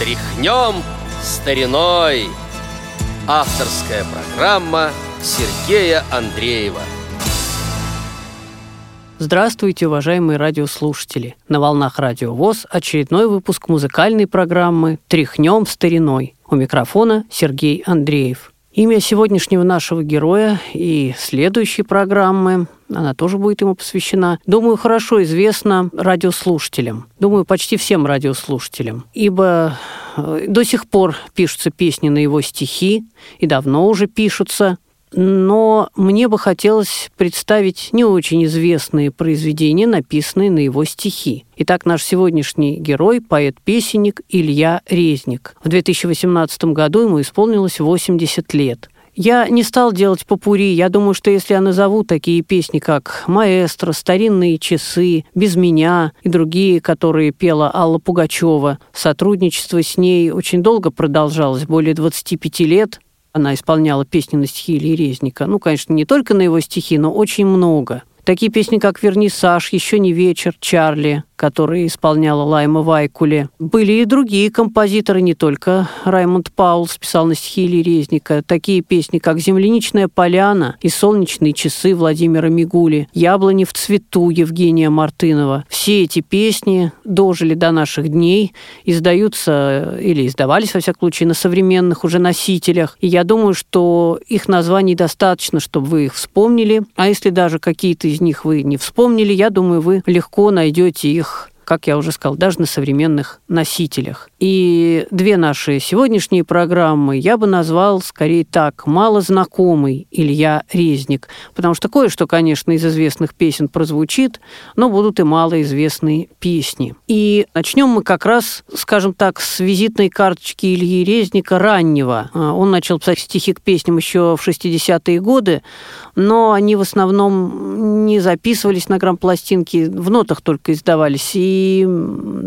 Тряхнем стариной Авторская программа Сергея Андреева Здравствуйте, уважаемые радиослушатели! На волнах Радио ВОЗ очередной выпуск музыкальной программы «Тряхнем стариной». У микрофона Сергей Андреев. Имя сегодняшнего нашего героя и следующей программы, она тоже будет ему посвящена, думаю, хорошо известно радиослушателям. Думаю, почти всем радиослушателям. Ибо э, до сих пор пишутся песни на его стихи, и давно уже пишутся но мне бы хотелось представить не очень известные произведения, написанные на его стихи. Итак, наш сегодняшний герой – поэт-песенник Илья Резник. В 2018 году ему исполнилось 80 лет. Я не стал делать попури. Я думаю, что если я назову такие песни, как «Маэстро», «Старинные часы», «Без меня» и другие, которые пела Алла Пугачева, сотрудничество с ней очень долго продолжалось, более 25 лет. Она исполняла песни на стихи Ильи Резника. Ну, конечно, не только на его стихи, но очень много. Такие песни, как «Вернисаж», «Еще не вечер», «Чарли», которые исполняла Лайма Вайкуле. Были и другие композиторы, не только Раймонд Паулс писал на стихи Ильи Резника. Такие песни, как «Земляничная поляна» и «Солнечные часы» Владимира Мигули, «Яблони в цвету» Евгения Мартынова. Все эти песни дожили до наших дней, издаются или издавались, во всяком случае, на современных уже носителях. И я думаю, что их названий достаточно, чтобы вы их вспомнили. А если даже какие-то из них вы не вспомнили, я думаю, вы легко найдете их как я уже сказал, даже на современных носителях. И две наши сегодняшние программы я бы назвал скорее так, малознакомый Илья Резник, потому что кое-что, конечно, из известных песен прозвучит, но будут и малоизвестные песни. И начнем мы как раз, скажем так, с визитной карточки Ильи Резника раннего. А, он начал писать стихи к песням еще в 60-е годы, но они в основном не записывались на грампластинке, в нотах только издавались, и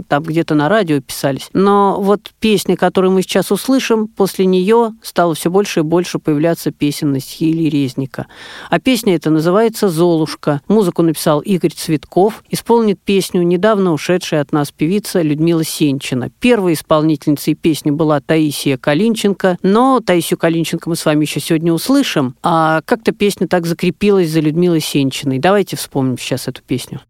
там где-то на радио писались. Но вот песня, которую мы сейчас услышим, после нее стало все больше и больше появляться песен на стихи Ильи Резника. А песня эта называется «Золушка». Музыку написал Игорь Цветков. Исполнит песню недавно ушедшая от нас певица Людмила Сенчина. Первой исполнительницей песни была Таисия Калинченко, но Таисию Калинченко мы с вами еще сегодня услышим. А как-то песня так закрепилась за Людмилой Сенчиной. Давайте вспомним сейчас эту песню.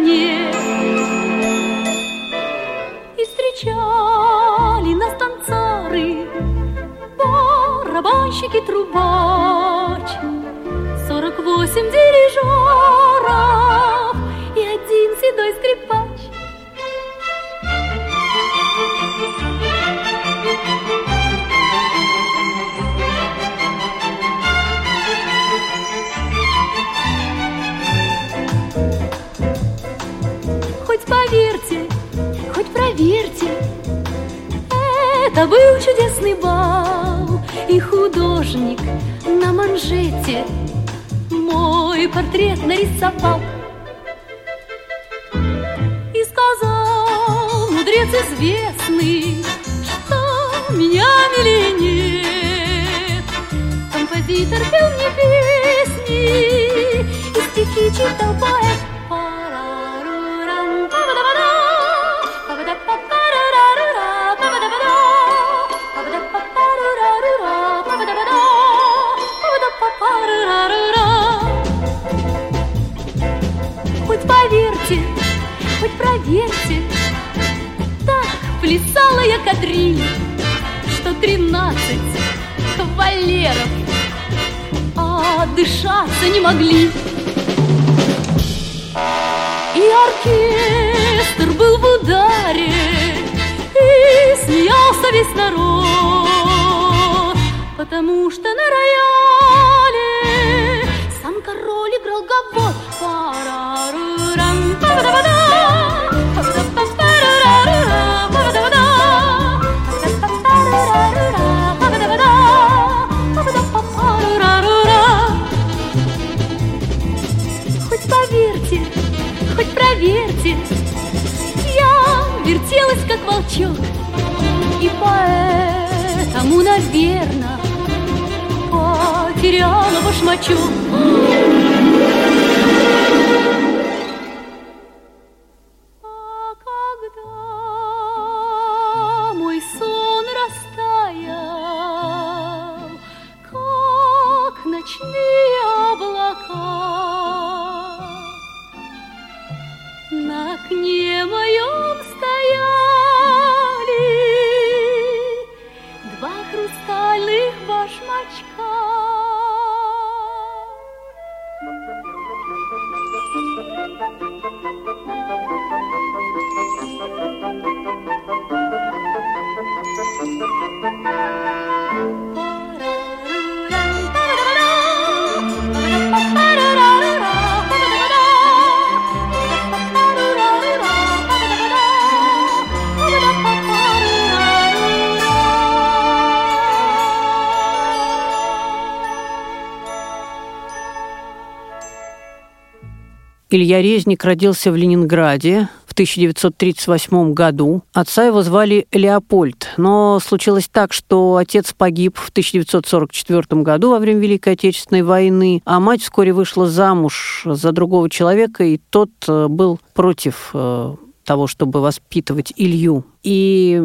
Коне. И встречали нас танцоры, барабанщики, трубач, сорок восемь дирижеров Это был чудесный бал, и художник на манжете мой портрет нарисовал. И сказал мудрец известный, что меня милее нет. Композитор пел мне песни, и стихи читал поэт. Могли. И оркестр был в ударе, И смеялся весь народ, Потому что на рояле Сам король играл гавот. свете Я вертелась, как волчок, и поэтому, наверное, потеряла башмачок. А когда мой сон растаял, как ночные облака, окне моем стояли два хрустальных башмачка. Илья Резник родился в Ленинграде в 1938 году. Отца его звали Леопольд, но случилось так, что отец погиб в 1944 году во время Великой Отечественной войны, а мать вскоре вышла замуж за другого человека, и тот э, был против э, того, чтобы воспитывать Илью. И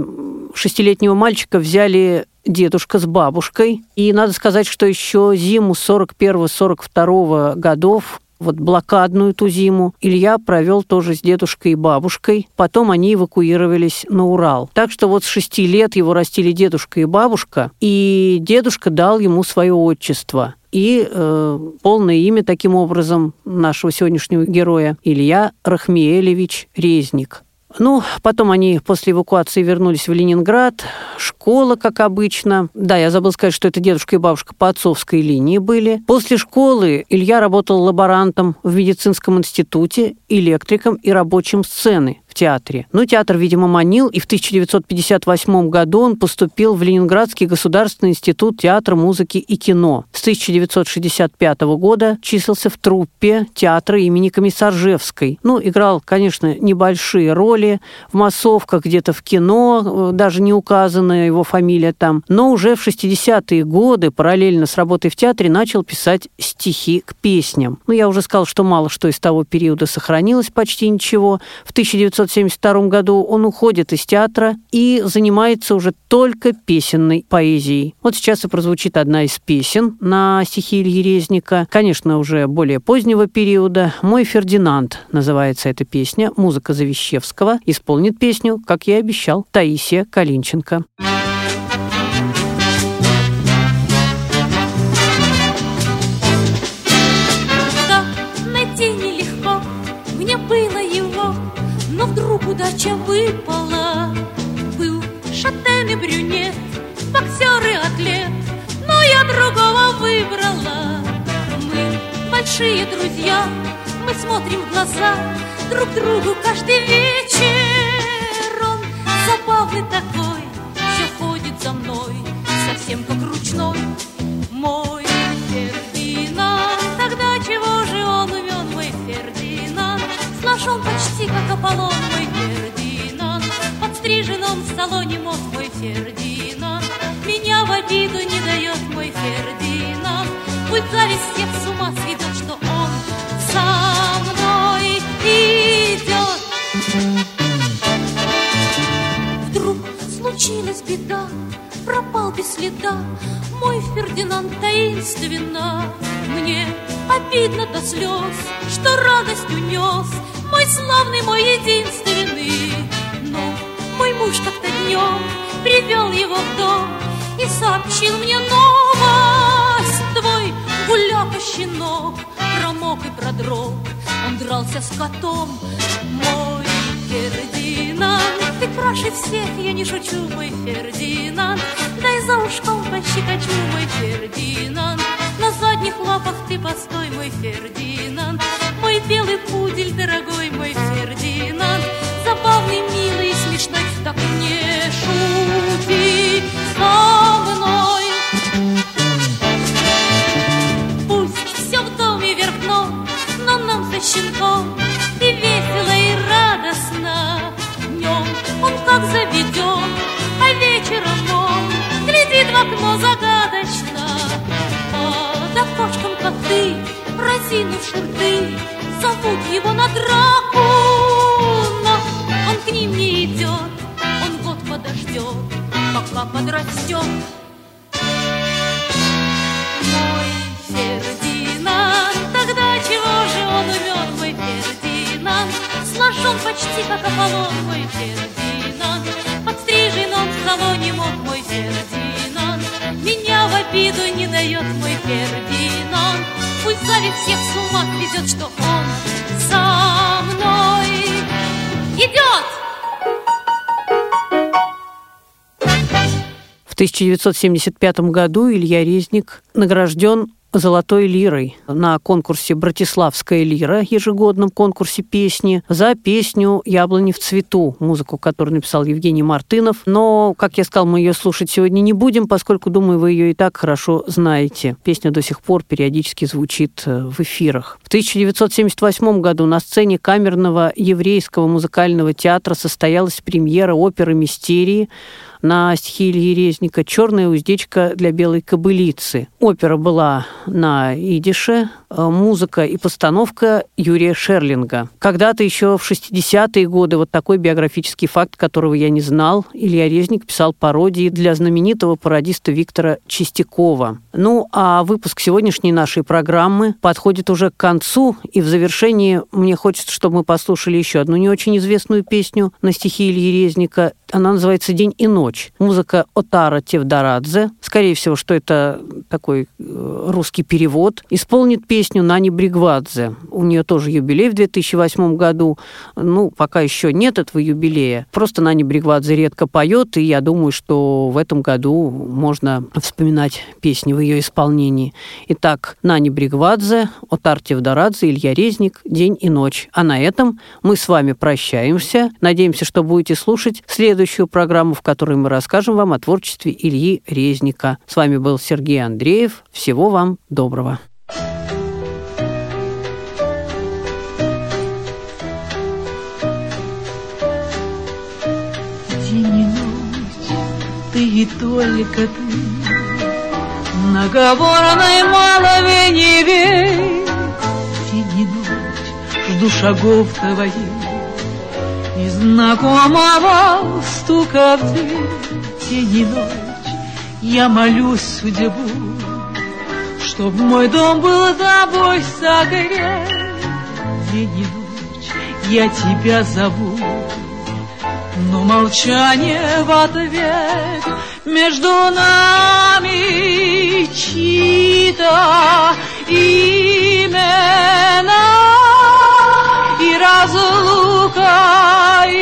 шестилетнего мальчика взяли дедушка с бабушкой. И надо сказать, что еще зиму 41-42 годов вот блокадную ту зиму Илья провел тоже с дедушкой и бабушкой. Потом они эвакуировались на Урал. Так что вот с шести лет его растили дедушка и бабушка, и дедушка дал ему свое отчество. И э, полное имя таким образом нашего сегодняшнего героя Илья Рахмиелевич Резник. Ну, потом они после эвакуации вернулись в Ленинград. Школа, как обычно. Да, я забыл сказать, что это дедушка и бабушка по отцовской линии были. После школы Илья работал лаборантом в медицинском институте, электриком и рабочим сцены театре. Но театр, видимо, манил, и в 1958 году он поступил в Ленинградский государственный институт театра, музыки и кино. С 1965 года числился в труппе театра имени Комиссаржевской. Ну, играл, конечно, небольшие роли в массовках, где-то в кино, э, даже не указана его фамилия там. Но уже в 60-е годы, параллельно с работой в театре, начал писать стихи к песням. Ну, я уже сказал, что мало что из того периода сохранилось, почти ничего. В 19 1972 году он уходит из театра и занимается уже только песенной поэзией. Вот сейчас и прозвучит одна из песен на стихи Ильи Резника, конечно, уже более позднего периода. «Мой Фердинанд» называется эта песня, музыка Завещевского. Исполнит песню, как я и обещал, Таисия Калинченко. Удача выпала? Был шатен и брюнет, боксер и атлет. Но я другого выбрала. Мы большие друзья, мы смотрим в глаза Друг другу каждый вечер. Он забавный такой, все ходит за мной Совсем как ручной мой Фердинанд. Тогда чего же он умен, мой Фердинанд? Сложен почти как Аполлон, салоне мост мой Фердинанд Меня в обиду не дает мой Фердинанд Пусть зависть всех с ума сведет, что он со мной идет. Вдруг случилась беда, пропал без следа. Мой Фердинанд таинственно Мне обидно до слез, что радость унес. Мой славный, мой единственный муж как-то днем привел его в дом И сообщил мне новость. Твой гуляка-щенок промок и продрог. Он дрался с котом, мой Фердинанд. Ты краше всех, я не шучу, мой Фердинанд. Дай за ушком пощекочу, мой Фердинанд. На задних лапах ты постой, мой Фердинанд глядит в окно загадочно. Под окошком коты, разинувши рты, зовут его на драку, но он к ним не идет, он год подождет, пока подрастет. Мой Фердинанд, тогда чего же он умен, мой Фердинанд? Сложен почти как Аполлон, мой Фердинанд. Всех с ума везет, что он за мной идет. В 1975 году Илья Резник награжден «Золотой лирой» на конкурсе «Братиславская лира», ежегодном конкурсе песни, за песню «Яблони в цвету», музыку, которую написал Евгений Мартынов. Но, как я сказал, мы ее слушать сегодня не будем, поскольку, думаю, вы ее и так хорошо знаете. Песня до сих пор периодически звучит э, в эфирах. В 1978 году на сцене камерного еврейского музыкального театра состоялась премьера оперы «Мистерии», на стихи Ильи Резника «Черная уздечка для белой кобылицы». Опера была на идише, э, музыка и постановка Юрия Шерлинга. Когда-то еще в 60-е годы вот такой биографический факт, которого я не знал, Илья Резник писал пародии для знаменитого пародиста Виктора Чистякова. Ну, а выпуск сегодняшней нашей программы подходит уже к концу, и в завершении мне хочется, чтобы мы послушали еще одну не очень известную песню на стихи Ильи Резника. Она называется «День и ночь». Музыка Отара Тевдарадзе. Скорее всего, что это такой э, русский перевод. Исполнит песню Нани Бригвадзе. У нее тоже юбилей в 2008 году. Ну, пока еще нет этого юбилея. Просто Нани Бригвадзе редко поет, и я думаю, что в этом году можно вспоминать песни в ее исполнении. Итак, Нани Бригвадзе, Отар Тевдарадзе, Илья Резник, «День и ночь». А на этом мы с вами прощаемся. Надеемся, что будете слушать следующую программу, в которой мы расскажем вам о творчестве Ильи Резника. С вами был Сергей Андреев. Всего вам доброго. Ты и только ты, Наговорной малого не верь. И ночь, жду шагов твоих, И знакомого стука в дверь. День и ночь, я молюсь судьбу, Чтоб мой дом был тобой согрет. День и ночь, я тебя зову, но молчание в ответ между нами чьи-то имена разлука и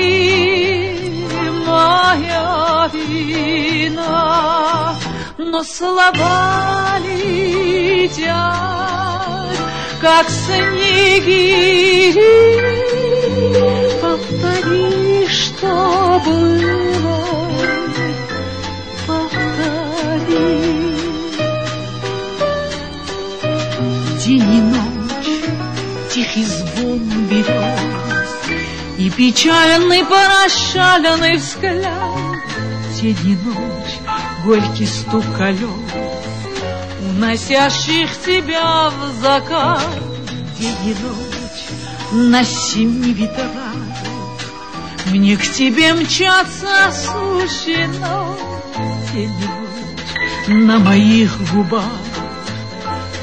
моя вина, но слова летят, как снеги. Повтори, что было, повтори. День и ночь, тихий звон берез И печальный прощальный взгляд. День и ночь, горький стук колес, Уносящих тебя в закат. День и ночь, на семи ветрах Мне к тебе мчаться суждено День и ночь на моих губах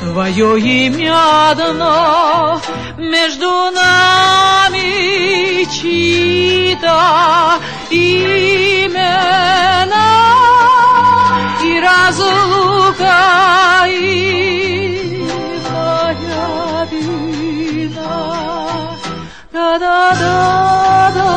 Твое имя одно Между нами чьи-то имена И разлука и моя вина Да-да-да-да